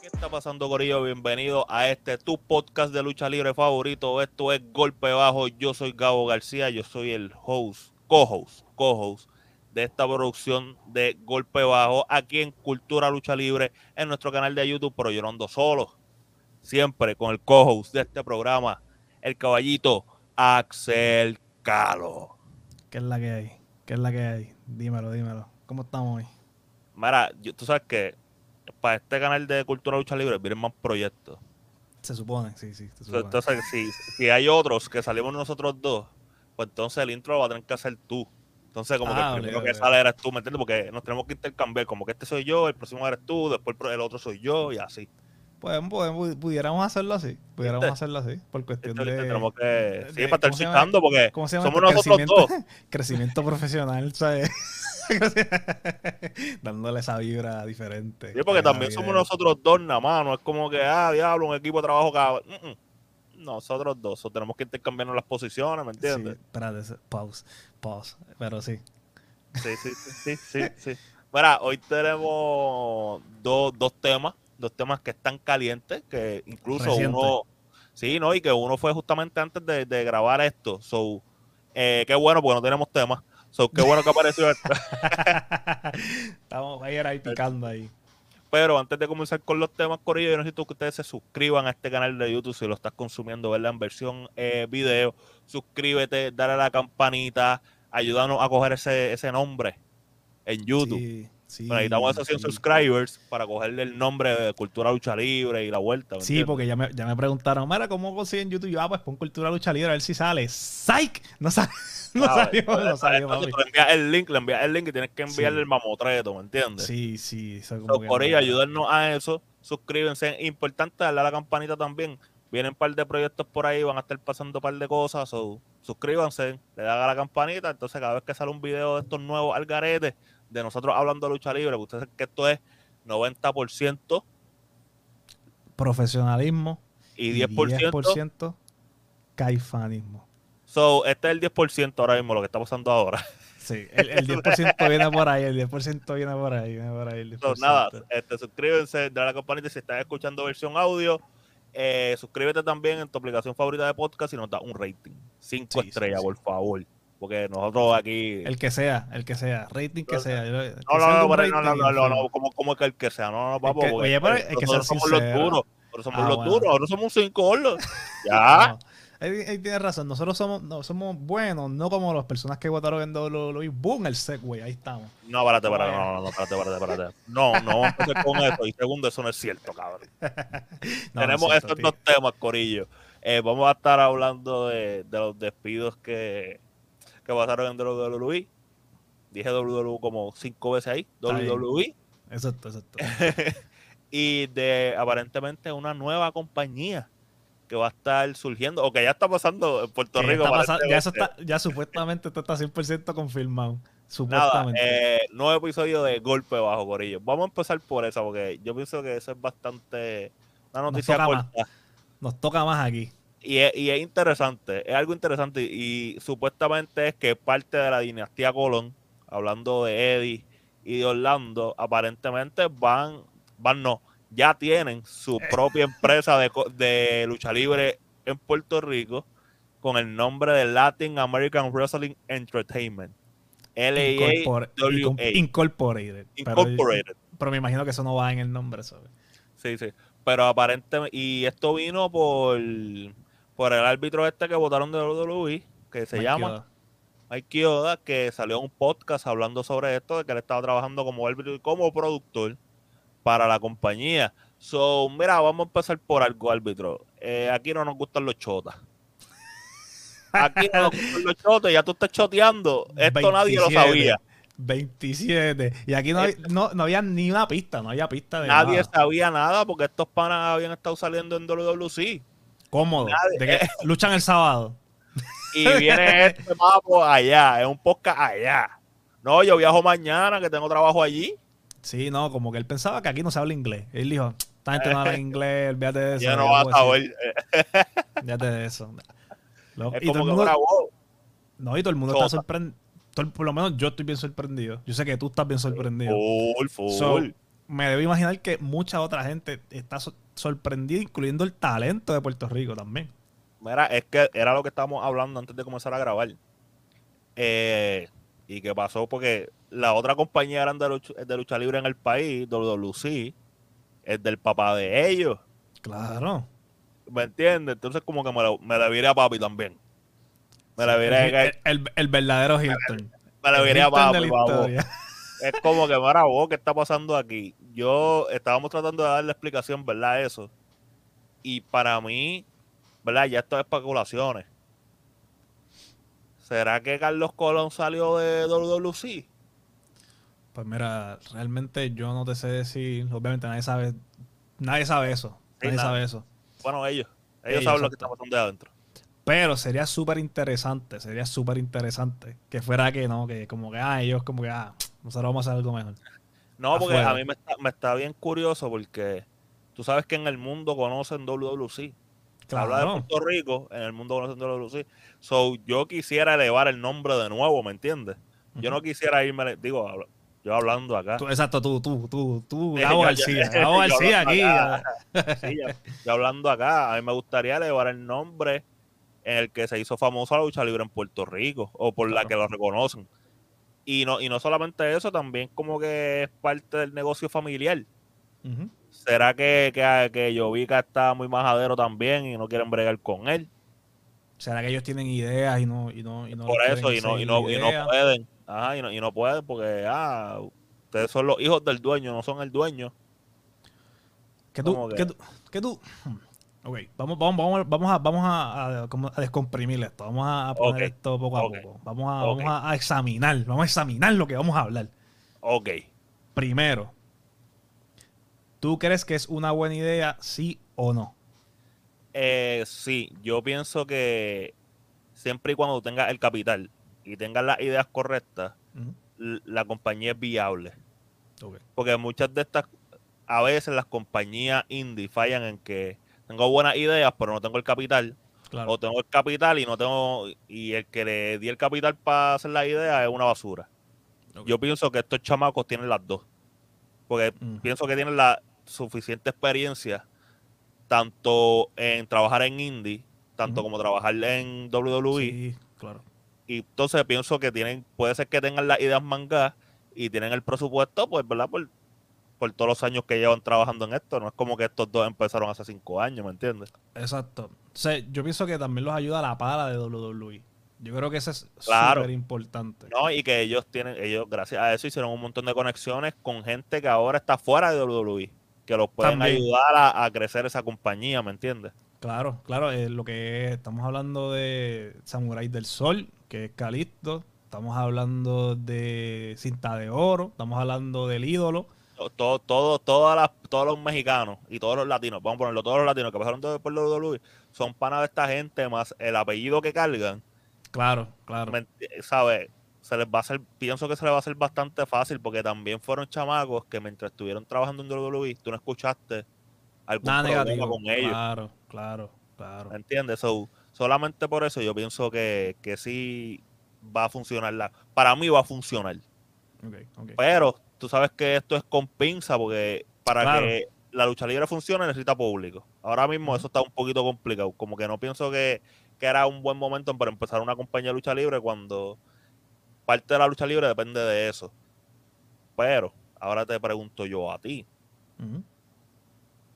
¿Qué está pasando, Corillo? Bienvenido a este tu podcast de lucha libre favorito. Esto es Golpe Bajo. Yo soy Gabo García, yo soy el host, co-host, co-host de esta producción de Golpe Bajo aquí en Cultura Lucha Libre en nuestro canal de YouTube, pero yo no ando solo. Siempre con el co-host de este programa, el caballito Axel Calo. ¿Qué es la que hay? ¿Qué es la que hay? Dímelo, dímelo. ¿Cómo estamos hoy? Mira, yo- tú sabes que para este canal de Cultura Lucha Libre vienen más proyectos. Se supone, sí, sí. Se supone. Entonces, si, si hay otros que salimos nosotros dos, pues entonces el intro lo va a tener que hacer tú. Entonces, como que Ah, el primero que sale eres tú, ¿me entiendes? Porque nos tenemos que intercambiar, como que este soy yo, el próximo eres tú, después el otro soy yo y así. Podemos- podemos- pudiéramos hacerlo así. Pudiéramos ¿Viste? hacerlo así. Por cuestión Entonces, de. tenemos que, de- sí, para estar citando, porque ¿Cómo se llama somos nosotros dos. Crecimiento- profesional, ¿sabes? Dándole esa vibra diferente. Sí, porque también somos nosotros dos nada más, no es como que, ah, diablo, un equipo de trabajo cada... Mm, mm. Nosotros dos, o tenemos que intercambiarnos las posiciones, ¿me Sí, entiendes? espérate, se- pause, pause. Pero sí. Sí, sí, sí, sí, sí, sí. Mira, hoy tenemos dos, dos temas, dos temas que están calientes, que incluso Reciente. uno, sí, ¿no? Y que uno fue justamente antes de, de grabar esto. So, eh, qué bueno, porque no tenemos temas. So, qué bueno que apareció esto. Estamos ahí, era ahí picando ahí. Pero antes de comenzar con los temas, Corillo, yo necesito que ustedes se suscriban a este canal de YouTube si lo estás consumiendo, ¿verdad? En versión eh, video. Suscríbete, dale a la campanita, ayúdanos a coger ese, ese nombre en YouTube. Sí, sí, Bueno, necesitamos esos 100 sí. subscribers para cogerle el nombre de Cultura Lucha Libre y la vuelta. ¿me Sí, entiendes? porque ya me, ya me preguntaron, mira, ¿cómo consiguen YouTube? Yo, ah, pues pon Cultura Lucha Libre a ver si sale. ¡Psych! No, sale, no ¿sabes? salió, no salió, Entonces, papi. tú le envías el link, le envías el link y tienes que enviarle Sí. el mamotreto, ¿me entiendes? Sí, sí. Eso como So, que por ello, ayúdennos a eso. Suscríbanse. Importante darle a la campanita también. Vienen un par de proyectos por ahí, van a estar pasando un par de cosas. So, suscríbanse, le dan a la campanita. Entonces, cada vez que sale un video de estos nuevos algaretes, de nosotros hablando de lucha libre, ustedes saben que esto es 90% Profesionalismo y 10%. 10% caifanismo. So, este es el 10% ahora mismo, lo que está pasando ahora. Sí, el, el 10% viene por ahí, el 10% viene por ahí, viene por ahí. El 10%. So, nada, este, suscríbanse, dale a la campanita si estás escuchando versión audio. Eh, suscríbete también en tu aplicación favorita de podcast y nos da un rating. Cinco Sí, sí, estrellas, sí. por favor. Porque nosotros aquí. El que sea, el que sea, rating que sea. que no, no, no, no, no, no, no, no, como, como que el que sea, no, no, papo, oye, pero que somos los sincero. duros, nosotros somos Ah, los bueno. duros, nosotros somos cinco gordos. Ya, No, él, él tiene razón. Nosotros somos, no, somos buenos, no como las personas que votaron en WWE. Boom, el Segway, ahí estamos. no, espérate, espérate, no, no, no, espérate, espérate, espérate. No, no vamos a empezar con eso. Y segundo, eso no es cierto, cabrón. No, Tenemos no es cierto, estos tío. dos temas, Corillo. Eh, vamos a estar hablando de, de los despidos que, que pasaron en WWE. Dije WWE como cinco veces ahí. WWE. Exacto, exacto. Y de aparentemente una nueva compañía que va a estar surgiendo, o que ya está pasando en Puerto Rico. pasando- ya, eso aparentemente. está, ya supuestamente esto está 100% confirmado. Nada, Supuestamente. eh, nuevo episodio de Golpe Bajo, Corillo. Vamos a empezar por esa, porque yo pienso que eso es bastante una Nos noticia más. Nos toca más aquí. Y es, y es interesante, es algo interesante y, supuestamente es que parte de la dinastía Colón, hablando de Eddie y de Orlando, aparentemente van, van no, ya tienen su Eh. propia empresa de, de lucha libre en Puerto Rico con el nombre de Latin American Wrestling Entertainment. Incorpor- incom- LAAWA. Incorporated. Pero- Incorporated. Pero, me imagino que eso no va en el nombre, ¿sabes? Sí, sí. Pero aparentemente, y esto vino por, por el árbitro este que votaron de WWE, que se Mike llama Kyoda. Mike que salió un podcast hablando sobre esto, de que él estaba trabajando como árbitro y como productor para la compañía. So, mira, vamos a empezar por algo, árbitro. Eh, aquí no nos gustan los chotas. Aquí no nos gustan los chotas, ya tú estás choteando. Esto nadie lo 27. sabía. 27. Y aquí no, hay- no, no había ni una pista, no había pista de Nadie nada. sabía nada porque estos panas habían estado saliendo en WWC. Cómodo. nadie- De que luchan el sábado. Y viene este papo allá, es un podcast allá. No, yo viajo mañana, que tengo trabajo allí. Sí, no, como que él pensaba que aquí no se habla inglés. Él dijo, esta gente no habla inglés, olvídate de eso. Ya no vas a ver. Olvídate de eso. Lo- Es y todo como el que mundo- wow, No, y todo el mundo está sorprendido. Por lo menos yo estoy bien sorprendido. Yo sé que tú estás bien sorprendido. Full, full. So, me debo imaginar que mucha otra gente está so- sorprendida, incluyendo el talento de Puerto Rico también. Mira, es que era lo que estábamos hablando antes de comenzar a grabar. Eh, ¿Y qué pasó? Porque la otra compañía grande de lucha, de lucha libre en el país, WWC, es del papá de ellos. Claro. ¿Me entiendes? Entonces como que me, la- me la viré a papi también. Me la viré, el, el- el- el verdadero Hilton. me la El viré a papi. Es como que, mira, vos, ¿qué está pasando aquí? Yo estábamos tratando de darle explicación, ¿verdad? a Eso. Y para mí, ¿verdad? Ya esto es especulaciones. ¿Será que Carlos Colón salió de WWC? Pues mira, realmente yo no te sé decir. Obviamente nadie sabe. Nadie sabe eso. Sí, Nadie nada. sabe eso. Bueno, ellos. Ellos, Ellos, saben lo que está pasando de adentro. Pero sería súper interesante, sería súper interesante que fuera que no, que como que, ah, ellos como que, ah, nosotros vamos a hacer algo mejor. No, porque Afuera. a mí me está, me está bien curioso porque tú sabes que en el mundo conocen WWC. Se habla de Claro. Puerto Rico, en el mundo conocen WWC. So, yo quisiera elevar el nombre de nuevo, ¿me entiendes? Yo no quisiera irme, digo, yo hablando acá. Tú- exacto, tú, tú, tú, tú, Sí, Gabo yo- García, yo- Gabo yo García aquí. acá. Sí, ya hablando acá, a mí me gustaría elevar el nombre en el que se hizo famosa la lucha libre en Puerto Rico, o por la Claro. que lo reconocen. Y no, y no solamente eso, también como que es parte del negocio familiar. ¿Será que, que, que Jovica está muy majadero también y no quieren bregar con él? ¿Será que ellos tienen ideas y no, y no, y no Por eso, y no, y no, y no pueden. Ajá, y no, y no pueden porque, ah, ustedes son los hijos del dueño, no son el dueño. ¿Qué tú, ¿Cómo que? tú, tú- hmm. Ok, vamos, vamos, vamos, vamos a, vamos a, a- descomprimir esto. Vamos a poner esto poco a poco. Vamos, a, vamos a, examinar. Vamos a examinar lo que vamos a hablar. Ok. Primero, ¿tú crees que es una buena idea, sí o no? Eh, sí, yo pienso que siempre y cuando tengas el capital y tengas las ideas correctas, la compañía es viable. Porque muchas de estas, a veces las compañías indie fallan en que tengo buenas ideas, pero no tengo el capital. Claro. O tengo el capital y no tengo, y el que le di el capital para hacer la idea es una basura. Yo pienso que estos chamacos tienen las dos. Porque pienso que tienen la suficiente experiencia tanto en trabajar en indie, tanto como trabajar en WWE. Sí, claro. Y entonces pienso que tienen, puede ser que tengan las ideas mangas y tienen el presupuesto, pues, ¿verdad? Por, por todos los años que llevan trabajando en esto. No es como que estos dos empezaron hace cinco años, ¿me entiendes? Exacto. O sea, yo pienso que también los ayuda la pala de WWE. Yo creo que eso es Claro. súper importante. No, y que ellos tienen, ellos, gracias a eso, hicieron un montón de conexiones con gente que ahora está fuera de WWE, que los pueden También. ayudar a, a crecer esa compañía, ¿me entiendes? Claro, claro. eh, lo que es- estamos hablando de Samurai del Sol, que es Calisto. Estamos hablando de Cinta de Oro. Estamos hablando del ídolo. Todo, todo, todas las, todos los mexicanos y todos los latinos, vamos a ponerlo, todos los latinos que pasaron de- por WWE, son panas de esta gente, más el apellido que cargan, Claro, claro. ¿me enti- ¿sabes? Se les va a hacer, pienso que se les va a hacer bastante fácil porque también fueron chamacos que mientras estuvieron trabajando en WWE, tú no escuchaste algún Nada problema negativo. con ellos. Claro, claro, claro. ¿Me entiendes? So, solamente por eso yo pienso que, que sí va a funcionar. La, para mí va a funcionar. Ok, ok. Pero tú sabes que esto es con pinza porque para Claro. que la lucha libre funcione necesita público. Ahora mismo eso está un poquito complicado. Como que no pienso que, que era un buen momento para empezar una compañía de lucha libre cuando parte de la lucha libre depende de eso. Pero ahora te pregunto yo a ti.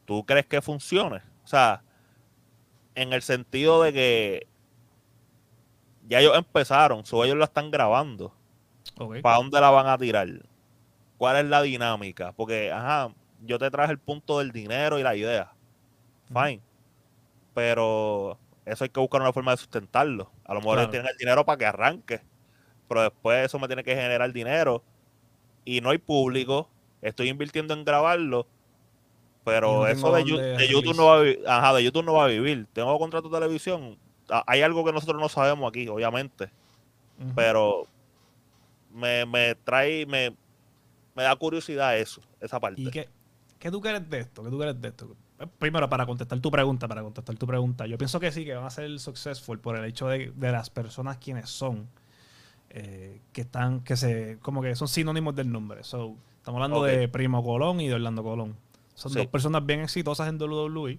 ¿tú crees que funcione? O sea, en el sentido de que ya ellos empezaron, o ellos la están grabando. Ok. ¿Para dónde la van a tirar? ¿Cuál es la dinámica? Porque, ajá, yo te traje el punto del dinero y la idea. Fine. Pero eso hay que buscar una forma de sustentarlo. A lo mejor Claro. tienen el dinero para que arranque. Pero después eso me tiene que generar dinero. Y no hay público. Estoy invirtiendo en grabarlo. Pero no eso de, YouTube no va a vivir. Ajá, de YouTube no va a vivir. Tengo contrato de televisión. Ah, Hay algo que nosotros no sabemos aquí, obviamente pero me, me trae, me, me da curiosidad eso, esa parte. ¿Y qué, qué tú crees de esto? ¿Qué tú crees de esto? primero, para contestar tu pregunta, para contestar tu pregunta, yo pienso que sí, que van a ser successful por el hecho de, de las personas quienes son. eh, que están, que se, como que son sinónimos del nombre. So, estamos hablando de Primo Colón y de Orlando Colón. Son Sí. dos personas bien exitosas en WWE.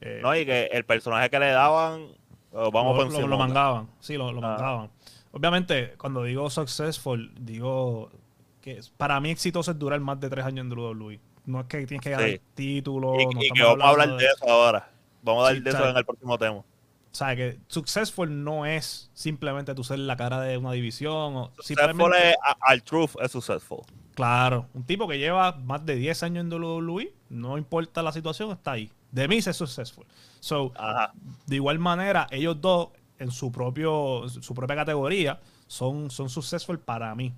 Eh, No, y que el personaje que le daban, oh, vamos lo, lo- lo mangaban. Sí, lo, lo Ah. mangaban. Obviamente, cuando digo successful, digo que para mí exitoso es durar más de tres años en WWE. No es que tienes que ganar Sí. título. Y, no y que vamos a hablar de eso ahora. Vamos a hablar Sí, de eso en el próximo tema. O sea, que successful no es simplemente tú ser la cara de una división. O Successful es, al truth es successful. Claro, un tipo que lleva más de 10 años en WWE, no importa la situación, está ahí. De mí es successful. So, Ajá. de igual manera, ellos dos, en su propio su propia categoría, son, son successful para mí.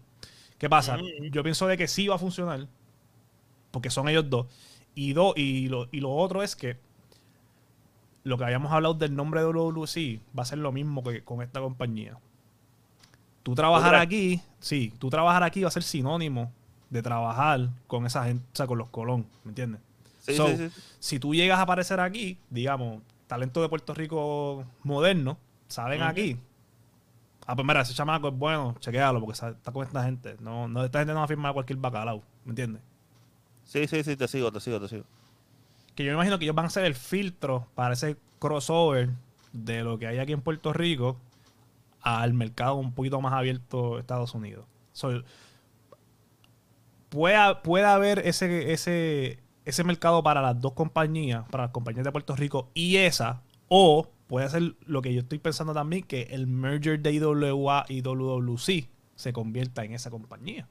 ¿Qué pasa? Yo pienso de que sí va a funcionar, porque son ellos dos. Y, do- y, lo, y lo otro es que lo que habíamos hablado del nombre de WWC va a ser lo mismo que con esta compañía. Tú trabajar aquí, sí, tú trabajar aquí va a ser sinónimo de trabajar con esa gente, o sea, con los Colón, ¿me entiendes? Sí, So, sí, sí. si tú llegas a aparecer aquí, digamos, talento de Puerto Rico moderno, salen Ujú. aquí. Ah, pues mira, ese chamaco es bueno, chequéalo, porque está con esta gente. No, no, esta gente no va a firmar cualquier bacalao, ¿me entiendes? Sí, sí, sí, te sigo, te sigo, te sigo. Que yo me imagino que ellos van a ser el filtro para ese crossover de lo que hay aquí en Puerto Rico al mercado un poquito más abierto de Estados Unidos. So, puede, puede haber ese, ese, ese mercado para las dos compañías, para las compañías de Puerto Rico y esa, o puede ser lo que yo estoy pensando también, que el merger de IWA y WWC se convierta en esa compañía.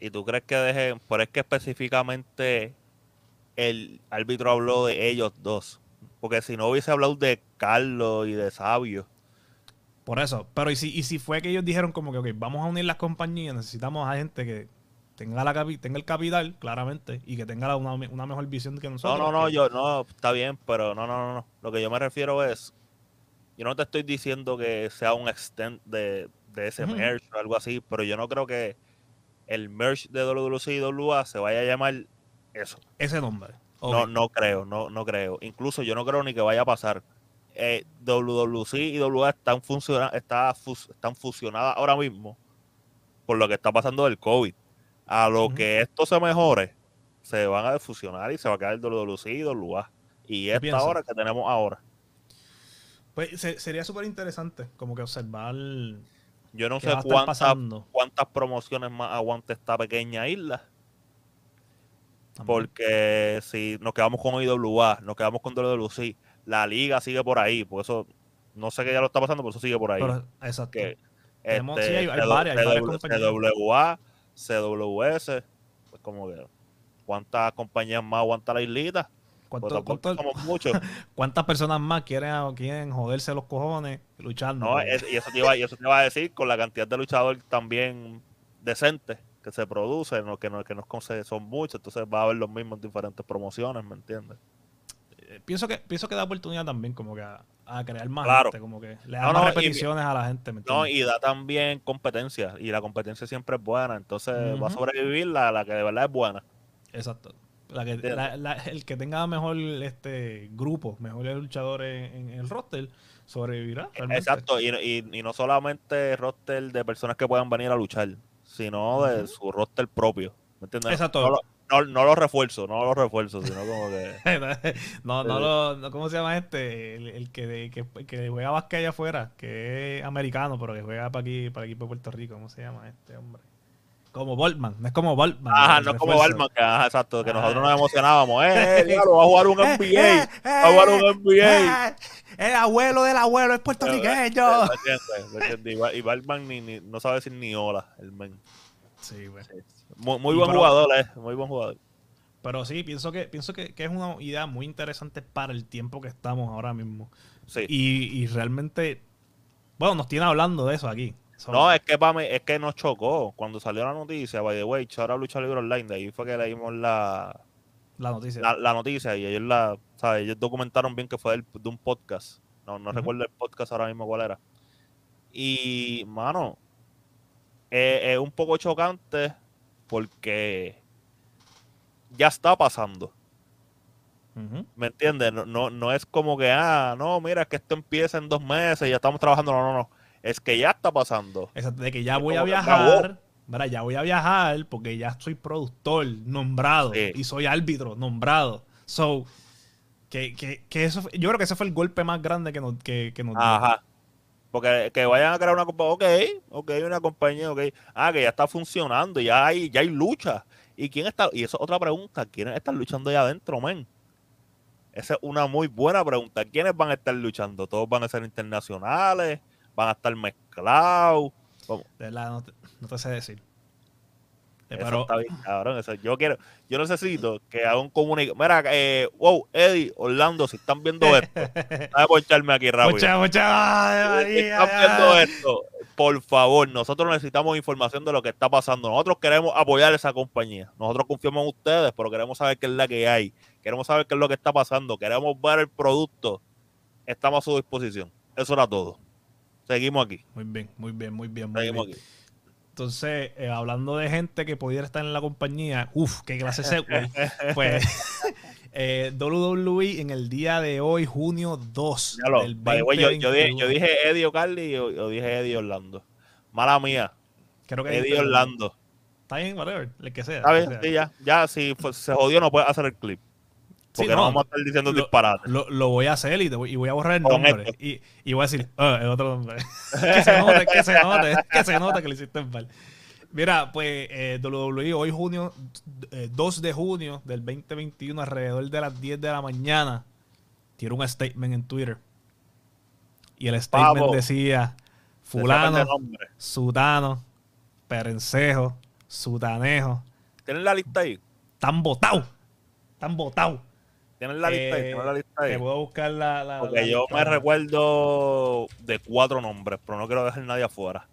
¿Y tú crees que dejen, por es que específicamente el árbitro habló de ellos dos? Porque si no hubiese hablado de Carlos y de Sabio, Por eso. Pero y si, y si fue que ellos dijeron como que, ok, vamos a unir las compañías, necesitamos a gente que tenga, la tenga el capital, claramente, y que tenga la- una, una mejor visión que no, nosotros. no, no, que- yo, no, está bien, pero no, no, no, no. Lo que yo me refiero es, yo no te estoy diciendo que sea un extent de, de ese Ujú. merge o algo así, pero yo no creo que el merge de WWC y WA se vaya a llamar eso. Ese nombre. No, no creo, no, no creo. Incluso yo no creo ni que vaya a pasar. Eh, WWC y WA están, funciona, está están fusionadas ahora mismo por lo que está pasando del COVID. A lo que esto se mejore, se van a fusionar y se va a quedar WWC y WA. Y esta hora que tenemos ahora. Pues se- sería súper interesante como que observar Yo no sé cuántas, cuántas promociones más aguanta esta pequeña isla. también. Porque si nos quedamos con IWA, nos quedamos con WWC, la liga sigue por ahí. Por eso, no sé qué ya lo está pasando, pero eso sigue por ahí. Pero- exacto. que este, sí, hay- varias, hay varias compañías. CWS, pues como que cuántas compañías más aguanta la islita, pues ¿Cuánto- tampoco cuánto-. ¿Cuántas personas más quieren, quieren joderse los cojones luchando? ¿no? Es- y, eso te iba, y eso te iba a decir con la cantidad de luchadores también decentes que se producen, ¿no? que, no, que no es- son muchos, entonces va a haber los mismos en diferentes promociones, ¿me entiendes? Eh, pienso que pienso que da oportunidad también como que a, a crear más Claro. gente, como que le da No, más no, y- repeticiones a la gente, ¿me No, y da también competencia, y la competencia siempre es buena, entonces va a sobrevivir la, la que de verdad es buena. Exacto. La que, la- la- el que tenga mejor este grupo, mejores luchadores en, el roster, sobrevivirá. realmente. Exacto, y, y, y no solamente roster de personas que puedan venir a luchar, sino de su roster propio. ¿Me entiendes? Exacto. No, no, no los refuerzos, no los refuerzos, sino como que. no, no, Eh. lo, no, ¿cómo se llama este? El, el que, que, que juega básquet allá afuera, que es americano, pero que juega para aquí, para aquí por Puerto Rico. ¿Cómo se llama este hombre? Como Boltman, no es como Boltman. Ajá, no es como refuerzo. Balman, que ajá, exacto, que Ah. nosotros nos emocionábamos. ¡Eh, eh, diablo, va a jugar un Eh, NBA! eh, Va a jugar un NBA! eh, el abuelo del abuelo es puertorriqueño. Y Balman ni, ni- no sabe decir ni hola, el men. Sí, güey. Muy, buen pero- jugador, eh, muy buen jugador. Pero sí, pienso que pienso que, que es una idea muy interesante para el tiempo que estamos ahora mismo. Sí. Y, y realmente, bueno, nos tiene hablando de eso aquí. No, es que pa' mí- es que nos chocó cuando salió la noticia, by the way, ahora lucha libre online, de ahí fue que leímos la, la noticia. la, la noticia y ellos la, ¿sabes? ellos documentaron bien que fue del- de un podcast. No, no recuerdo el podcast ahora mismo cuál era. Y, mano, eh, es un poco chocante porque ya está pasando. ¿Me entiendes? No, no, no es como que, ah, no, mira, que esto empieza en dos meses y ya estamos trabajando. No, no, no. Es que ya está pasando. Exacto, de que ya Es voy a viajar, ¿verdad? Ya voy a viajar porque ya soy productor nombrado Sí. y soy árbitro nombrado. So, que, que, que eso, yo creo que ese fue el golpe más grande que nos, que, que nos dio. Ajá. Porque que vayan a crear una compañía, ok, ok, una compañía, ok. Ah, que ya está funcionando, ya hay, ya hay lucha. ¿Y quién está? Y eso es otra pregunta, ¿quiénes están luchando allá adentro, men? Esa es una muy buena pregunta. ¿Quiénes van a estar luchando? ¿Todos van a ser internacionales? ¿Van a estar mezclados? ¿Cómo? De verdad, no te, no te sé decir. Eso está bien, cabrón. Eso, yo quiero, yo necesito que haga un comunicado. Mira, eh, wow, Eddie, Orlando, si están viendo esto, poncharme aquí rápido. mucha, mucha, Si están viendo esto, por favor, nosotros necesitamos información de lo que está pasando. Nosotros queremos apoyar esa compañía. Nosotros confiamos en ustedes, pero queremos saber qué es la que hay. Queremos saber qué es lo que está pasando. Queremos ver el producto. Estamos a su disposición. Eso era todo. Seguimos aquí. Muy bien, muy bien, muy bien. Muy Seguimos bien. aquí. Entonces, eh, hablando de gente que pudiera estar en la compañía, uff, qué clase de Pues eh, WWE en el día de hoy, junio 2 Ya lo- del by the way, yo, yo dije, 2021. yo dije Eddie O'Carly y yo, dije Eddie Orlando. Mala mía. Creo que Eddie Orlando. Está bien, whatever, el que sea. Está bien, sí, ya. Ya, si se jodió, no puedes hacer el clip. Sí, Porque no, vamos a estar diciendo lo- disparates. Lo, lo voy a hacer y, te voy, y voy a borrar el Con nombre. Y, y voy a decir, "Ah, el otro nombre. que se note, que se note, que se note que lo hiciste mal. Mira, pues eh, WWE hoy junio, eh, 2 de junio del 2021, alrededor de las 10 de la mañana, tiró un statement en Twitter. Y el statement Pavo. decía, fulano, sutano, perencejo, sutanejo, ¿Tienen la lista ahí? tan botado, tan botado. ¿Tienen la lista ahí? Eh, ¿Tienen la lista ahí? Te puedo buscar la. la- Porque la yo lista. me recuerdo de cuatro nombres, pero no quiero dejar nadie afuera.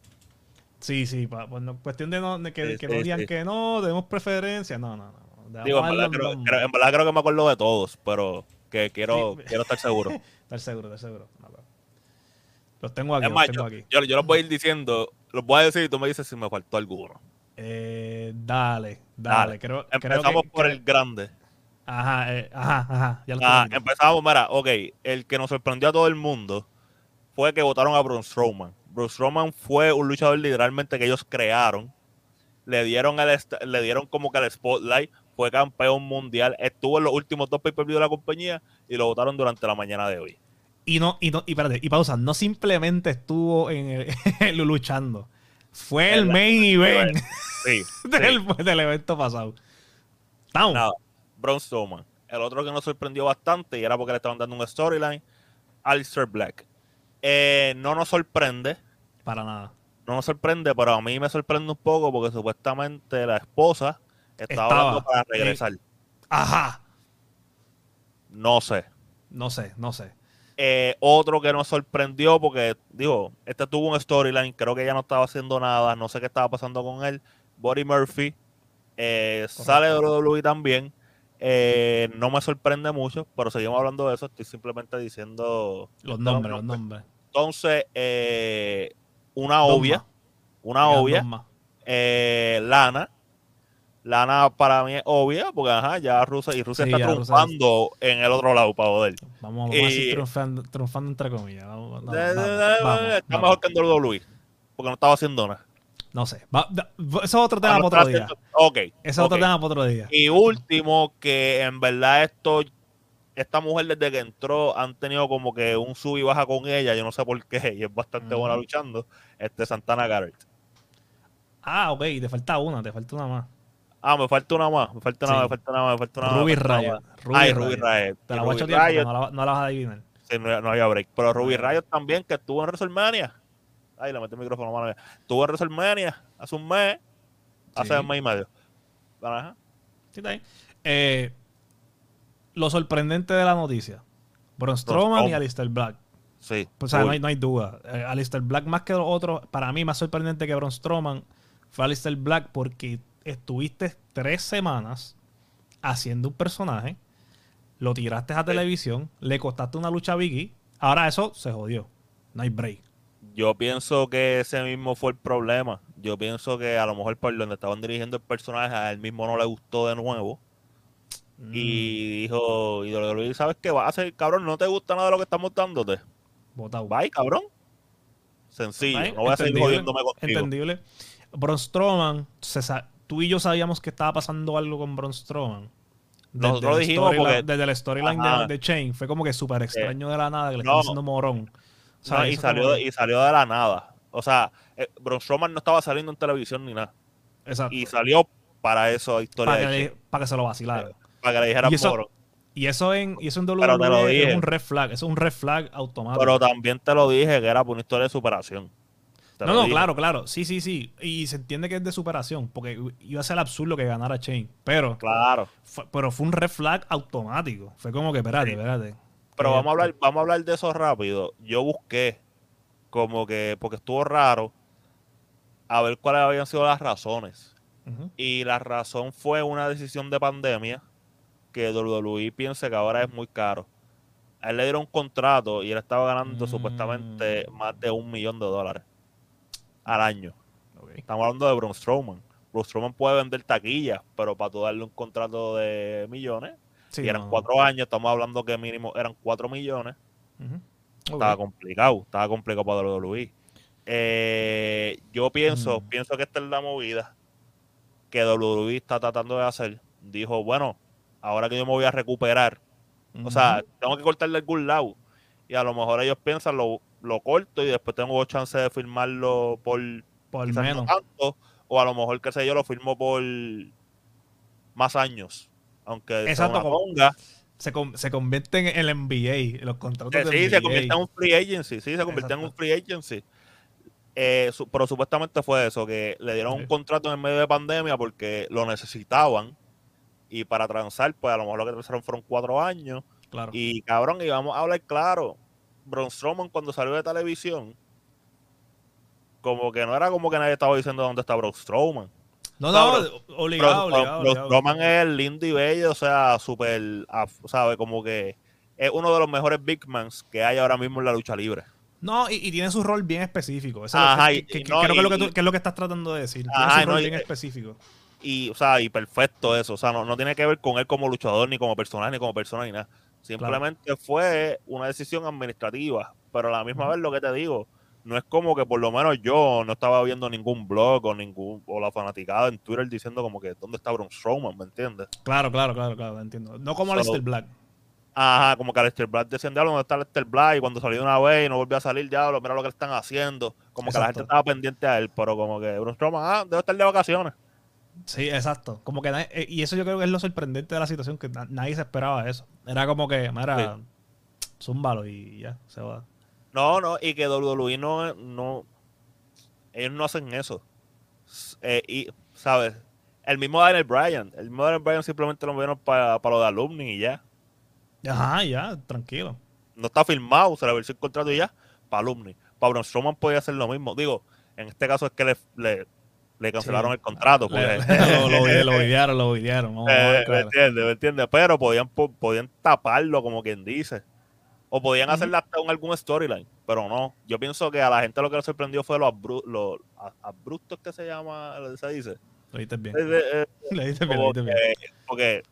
Sí, sí, pa- pues cuestión de, no, de que, Sí, que sí, no digan sí. que no, tenemos preferencia. No, no, no. Digo, en verdad, creo, nombre. creo- en verdad creo que me acuerdo de todos, pero que quiero, estar seguro. Estar seguro, estar seguro. No, Los tengo aquí, es los tengo yo, aquí. yo, yo los voy a ir diciendo, los voy a decir y tú me dices si me faltó alguno. Eh, dale, dale. Dale. Creo, creo Empezamos que- por el grande. Ajá, eh, ajá, ajá. Ya lo Ah, empezamos, mira, ok, el que nos sorprendió a todo el mundo fue que votaron a Braun Strowman. Braun Strowman fue un luchador literalmente que ellos crearon. Le dieron, el, le dieron como que el spotlight, fue campeón mundial, estuvo en los últimos dos pay-per-view de la compañía y lo votaron durante la mañana de hoy. Y no, y no, y espérate, y pausa, no simplemente estuvo en el, luchando. Fue el El- main event sí. del, del evento pasado. Down. Nada, Braun Strowman. El otro que nos sorprendió bastante y era porque le estaban dando un storyline, Alistair Black. Eh, no nos sorprende, Para nada. no nos sorprende, pero a mí me sorprende un poco porque supuestamente la esposa estaba, Estaba, hablando para regresar. Ajá. No sé. No sé, no sé. Eh, otro que nos sorprendió porque, digo, este tuvo un storyline, creo que ya no estaba haciendo nada, no sé qué estaba pasando con él. Buddy Murphy eh, sale de WWE también. Eh, no me sorprende mucho, pero seguimos hablando de eso. Estoy simplemente diciendo Los nombres, los nombres. Entonces, eh, una obvia, una obvia, eh, Lana. Lana para mí es obvia, porque ajá, ya Rusia y Rusia Sí, está Rusia- triunfando en el otro lado para poder. Vamos, vamos a decir Y- triunfando, triunfando entre comillas. Vamos, vamos, está mejor que en WWE, porque no estaba haciendo nada. No sé. Va- da- eso es otro tema para otro día. Ok. Ese es otro ok. tema para otro día. Y último, que en verdad esto, esta mujer desde que entró han tenido como que un sub y baja con ella, yo no sé por qué, y es bastante buena luchando, este Santana Garrett. Ah, ok. Te falta una, te falta una más. Ah, me falta una más, me falta una Sí. más, me falta una más, me falta una más. Ruby una Riot. más. Ruby Ay, Riot. Ruby Riot. Te la voy a no la, vas a adivinar. sí, no, no había break. Pero Ruby. Riot también, que estuvo en WrestleMania. Ay, le metí el micrófono, mano. mía. Estuvo en WrestleMania hace un mes, hace Sí. un mes y medio. Ajá. Sí, está ahí. Eh, lo sorprendente de la noticia. Braun Strowman y Strowman. Alistair Black. Sí. Pues, o sea, no hay, no hay duda. Eh, Alistair Black más que los otros, para mí más sorprendente que Braun Strowman fue Alistair Black porque estuviste tres semanas haciendo un personaje, lo tiraste a televisión, le costaste una lucha a Biggie, ahora eso se jodió. No hay break. Yo pienso que ese mismo fue el problema. Yo pienso que a lo mejor por donde estaban dirigiendo el personaje, a él mismo no le gustó de nuevo. Mm. Y dijo, y WWE, ¿sabes qué va a hacer, cabrón? ¿No te gusta nada de lo que estamos dándote? Botado. Bye, cabrón. Sencillo, Bye, no voy a seguir jodiéndome contigo. Entendible. Braun Strowman, tú y yo sabíamos que estaba pasando algo con Braun Strowman. Nosotros la dijimos porque- Desde la storyline de, de Chain. Fue como que súper extraño de la nada que le No. están haciendo morón. Y, salió, y salió de la nada. O sea, eh, Braun Strowman no estaba saliendo en televisión ni nada. Exacto. Y salió para eso historia para, que de le, para que se lo vacilara. para que le dijeran Y eso- morón. Y eso en, y eso en Pero te lo WWE dije. es un red flag. Eso es un red flag automático. Pero también te lo dije que era por una historia de superación. Te no, no, dije. claro, claro. Sí, sí, sí. Y se entiende que es de superación. Porque iba a ser absurdo que ganara Chain. Pero, Claro. fue, pero fue un red flag automático. Fue como que, espérate, Sí. espérate. Pero vamos a hablar, vamos a hablar de eso rápido. Yo busqué como que, porque estuvo raro, a ver cuáles habían sido las razones. Y la razón fue una decisión de pandemia que WWE piensa que ahora es muy caro. A él le dieron un contrato y él estaba ganando Mm. supuestamente más de un millón de dólares al año. Estamos hablando de Braun Strowman. Braun Strowman puede vender taquillas, pero para tú darle un contrato de millones, Sí, y eran no. cuatro años, estamos hablando que mínimo eran cuatro millones, estaba complicado, estaba complicado para WWE. Eh, yo pienso, Mm. pienso que esta es la movida que WWE está tratando de hacer. Dijo, bueno, ahora que yo me voy a recuperar, o sea, tengo que cortarle algún lado. Y a lo mejor ellos piensan, lo, lo corto y después tengo chance de firmarlo por por quizás no menos. tanto, o a lo mejor, qué sé yo, lo firmo por más años. Aunque Exacto, como- ponga. Se, se convierte en el NBA, en los contratos Eh, de sí, NBA. se convierte en un free agency, sí, se convirtió en un free agency. Eh, su- pero supuestamente fue eso, que le dieron Sí. un contrato en medio de pandemia porque lo necesitaban y para transar, pues a lo mejor lo que transaron fueron cuatro años. Claro. Y cabrón, y vamos a hablar claro, Braun Strowman cuando salió de televisión, como que no era como que nadie estaba diciendo dónde está Braun Strowman. No, no, obligado, obligado. Obligado. Strowman es lindo y bello, o sea, súper, ¿sabe? Como que es uno de los mejores big mans que hay ahora mismo en la lucha libre. No, y, y tiene su rol bien específico. Eso es Ajá, lo que, y- que- y que no, creo que, es lo que, tú- que es lo que estás tratando de decir. Tiene Ajá, su rol no, y- bien específico. Y, o sea, y perfecto eso. O sea, no, no tiene que ver con él como luchador, ni como personaje, ni como persona, ni nada. Simplemente fue una decisión administrativa. Pero a la misma vez lo que te digo, no es como que por lo menos yo no estaba viendo ningún blog o ningún o la fanaticada en Twitter diciendo como que dónde está Braun Strowman, ¿me entiendes? Claro, claro, claro, claro, entiendo. No como So- Aleister Black. Ajá, como que Aleister Black decían, diablo, ¿dónde está Aleister Black? Y cuando salió una vez y no volvió a salir, diablo, mira lo que le están haciendo. Como que la gente estaba pendiente a él, pero como que Braun Strowman, ah, debe estar de vacaciones. Sí, exacto. Como que eh, y eso yo creo que es lo sorprendente de la situación, que na- nadie se esperaba eso. Era como que, mira, zúmbalo y ya, se va. No, no, y que WWE no, no ellos no hacen eso. Eh, y, ¿sabes? El mismo Daniel Bryan, el mismo Daniel Bryan simplemente lo vieron para lo de alumni y ya. Ajá, ya, tranquilo. No está firmado, se le venció el contrato y ya, para alumni. Para Braun Strowman podía hacer lo mismo. Digo, en este caso es que le, le, le cancelaron Sí. el contrato. Lo, lo, lo videaron, lo Eh, ¿Me claro. entiendes? ¿Me entiendes? Pero podían, po- podían taparlo, como quien dice. O podían Ujú. hacerle hasta un, algún storyline, pero no. Yo pienso que a la gente lo que le sorprendió fue lo, abru lo a- abruptos que se llama, se dice. Lo viste bien. Eh, eh, Lo viste bien, lo viste bien. que- porque,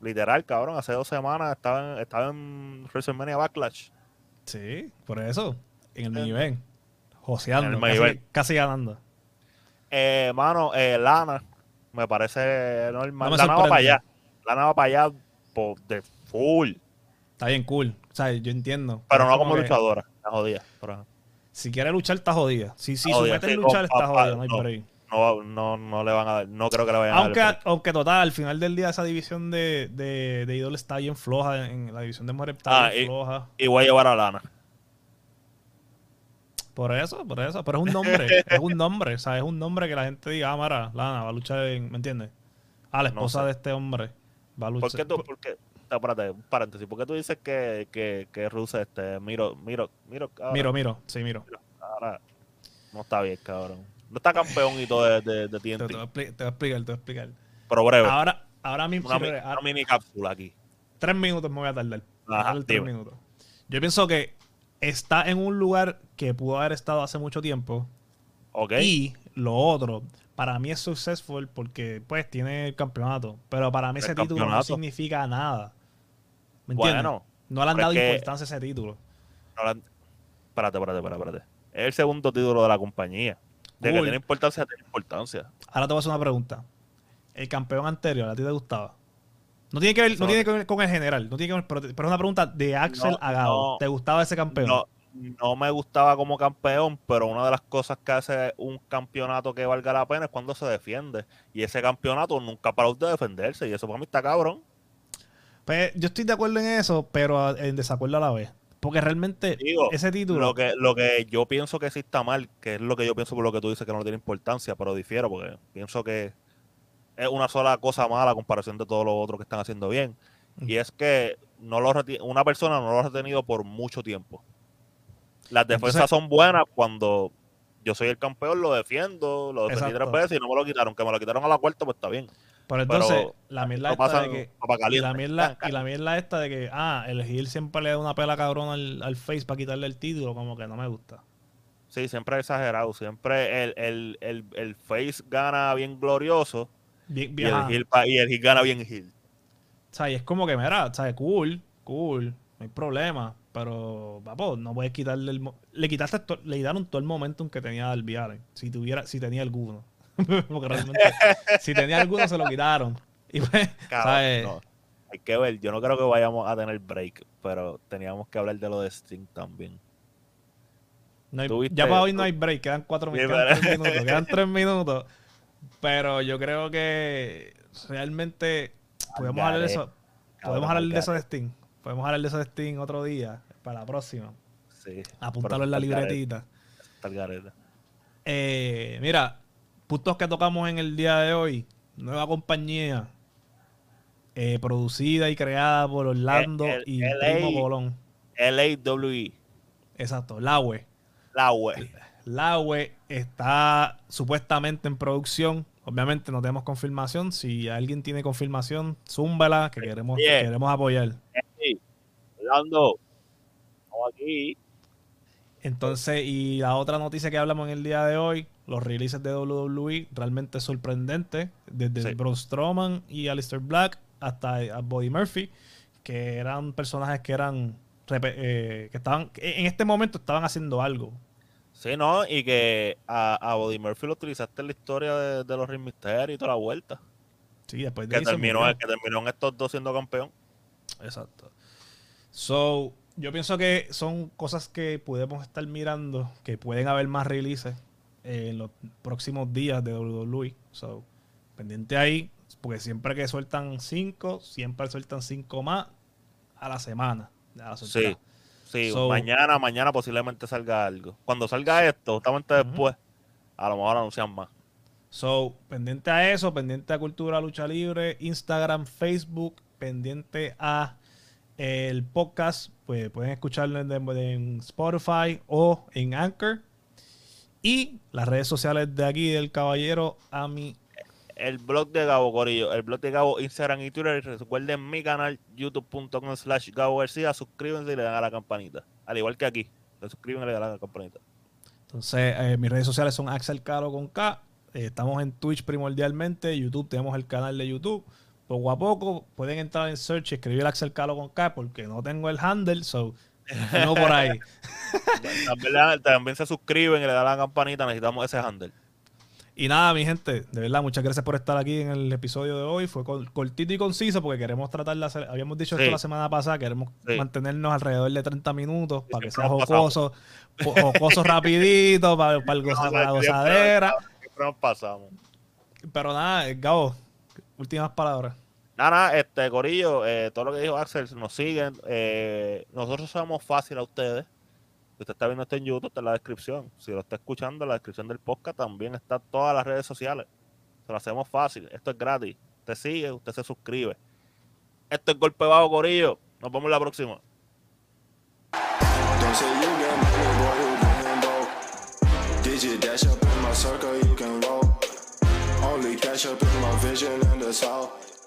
literal, cabrón, hace dos semanas estaba en, estaba en WrestleMania Backlash. Sí, por eso. En el minivan. En Joseando, el casi, minivan. casi ganando. Eh, mano, eh, Lana, me parece normal. No me Lana va para allá. Lana va para allá por, de full, Está bien cool. O sea, yo entiendo. pero no como luchadora. La jodida. pero- Si quiere luchar, está jodida. Si, si Está meta sí, luchar, está jodida. No hay por ahí. no, no, no le van a dar, no creo que le vayan a dar. aunque total, al final del día esa división de, de, de Idol está bien floja. En la división de mujeres está Ah, bien y- floja. Y voy a llevar a Lana. Por eso, por eso. Pero es un nombre. es un nombre. O sea, es un nombre que la gente diga, ah, Mara, Lana va a luchar en. ¿Me entiendes? Ah, la No esposa sé. de este hombre va a luchar. ¿Por qué tú, por qué, espérate, un paréntesis, ¿por qué tú dices que, que, que este, miro, miro, miro, ahora, Miro, miro. Sí, miro. ahora no está bien, cabrón. No está campeón y todo de, de, de Te, TNT, voy a expli- te voy a explicar, te voy a explicar. pero breve. Ahora, ahora mismo. una, sí, mi- ahora- una mini cápsula aquí. tres minutos me voy a tardar. Ajá, tres minutos. Yo pienso que está en un lugar que pudo haber estado hace mucho tiempo. ¿Ok? Y lo otro, para mí es successful porque pues tiene el campeonato. Pero para mí El ese título no significa nada. ¿Me entiendes? Bueno, no le han pero dado importancia a ese título. ahora- espérate, espérate, espérate, espérate. Es el segundo título de la compañía. De que tiene importancia, tiene importancia. Ahora te voy a hacer una pregunta. El campeón anterior, ¿a ti te gustaba? No tiene que ver, no no tiene que ver con el general, no tiene que ver, pero, pero es una pregunta de Axel No, Agado. no. ¿Te gustaba ese campeón? No, no me gustaba como campeón, pero una de las cosas que hace un campeonato que valga la pena es cuando se defiende. Y ese campeonato nunca paró de defenderse. Y eso para mí está cabrón. Pues, yo estoy de acuerdo en eso, pero en desacuerdo a la vez. Porque realmente Digo, ese título. Lo que, lo que yo pienso que sí está mal, que es lo que yo pienso por lo que tú dices que no tiene importancia, pero difiero porque pienso que es una sola cosa mala a comparación de todo lo otro que están haciendo bien. Y es que no lo una persona no lo ha retenido por mucho tiempo. Las defensas Entonces- son buenas cuando yo soy el campeón, lo defiendo, lo defendí Exacto. tres veces y no me lo quitaron. Que me lo quitaron a la cuarta, pues está bien. Pero entonces, pero la mierda No esta de que. Y la, mierda, y la mierda esta de que, ah, el Gil siempre le da una pela cabrón al, al Face para quitarle el título, como que no me gusta. Sí, siempre exagerado. Siempre el, el, el, el face gana bien glorioso Bien, y el, pa- y el heel gana bien heel. O sea, y es como que, mira, o sea, cool, cool, no hay problema. Pero, papo, no puedes quitarle el... Le quitaste, le quitaron todo el momentum que tenía Darby Allin. Si tuviera, si tenía alguno. Porque realmente, si tenía alguno, se lo quitaron. Y pues, Cabrón, ¿sabes? no. Hay que ver, yo no creo que vayamos a tener break, pero teníamos que hablar de lo de Sting también. No hay- Tuviste- ya para hoy no hay break, quedan cuatro Sí, minutos, quedan pero- tres minutos, quedan tres minutos. Pero yo creo que realmente podemos hablar de eso, podemos hablar de eso de Sting. Podemos hablar de eso de Sting otro día, para la próxima. Sí, Apúntalo pero en la libretita. Eh, mira, puntos que tocamos en el día de hoy. Nueva compañía. eh, producida y creada por Orlando El- el y LA. Primo Colón. LAWE, Exacto, Laue. E, la web. Laue está supuestamente en producción. Obviamente no tenemos confirmación. Si alguien tiene confirmación, zúmbala, que queremos, que queremos apoyar. Hey, Orlando, estamos aquí. Entonces, y la otra noticia que hablamos en el día de hoy, los releases de WWE, realmente sorprendente, desde Sí. Braun Strowman y Aleister Black hasta a Buddy Murphy, que eran personajes que eran eh, que estaban en este momento estaban haciendo algo. Sí, ¿no? Y que a, a Buddy Murphy lo utilizaste en la historia de, de los Rey Mysterio y toda la vuelta. Sí, después de Que terminó, que terminó en estos dos siendo campeón. Exacto. So, yo pienso que son cosas que podemos estar mirando, que pueden haber más releases eh, en los próximos días de WWE. So, pendiente ahí, porque siempre que sueltan cinco, siempre sueltan cinco más a la semana. a la Sí. Sí, So- mañana, mañana posiblemente salga algo. Cuando salga esto, justamente Ujú. después, a lo mejor anuncian más. So, pendiente a eso, pendiente a Cultura Lucha Libre, Instagram, Facebook, pendiente a el podcast, pues pueden escucharlo en, en Spotify o en Anchor. Y las redes sociales de aquí del caballero a mi El blog de Gabo Corillo, el blog de Gabo, Instagram y Twitter. Recuerden mi canal, youtube.com slash Gabo García. Suscríbanse y le dan a la campanita. Al igual que aquí. Se suscriben y le dan a la campanita. Entonces, eh, mis redes sociales son Axel Caro con K. Eh, estamos en Twitch primordialmente. YouTube, tenemos el canal de YouTube. Poco a poco pueden entrar en search y escribir Axel Caro con K porque no tengo el handle. So, no por ahí. También, también se suscriben y le dan la campanita. Necesitamos ese handle. Y nada, mi gente, de verdad, muchas gracias por estar aquí en el episodio de hoy. Fue cortito y conciso porque queremos tratar hacer, habíamos dicho Sí. esto la semana pasada, queremos Sí. mantenernos alrededor de 30 minutos para que sea jocoso, jo- jocoso rapidito, para, para, el goza- para la gozadera. Siempre nos pasamos. Pero nada, Gabo, últimas palabras. Nada, este Corillo, eh, todo lo que dijo Axel, nos siguen. eh, nosotros somos fácil a ustedes. Si usted está viendo esto en YouTube, está en la descripción. Si lo está escuchando, en la descripción del podcast también está todas las redes sociales. Se lo hacemos fácil. Esto es gratis. Usted sigue, usted se suscribe. Esto es Golpe Bajo, Corillo. Nos vemos la próxima. Only cash up in my vision in the south.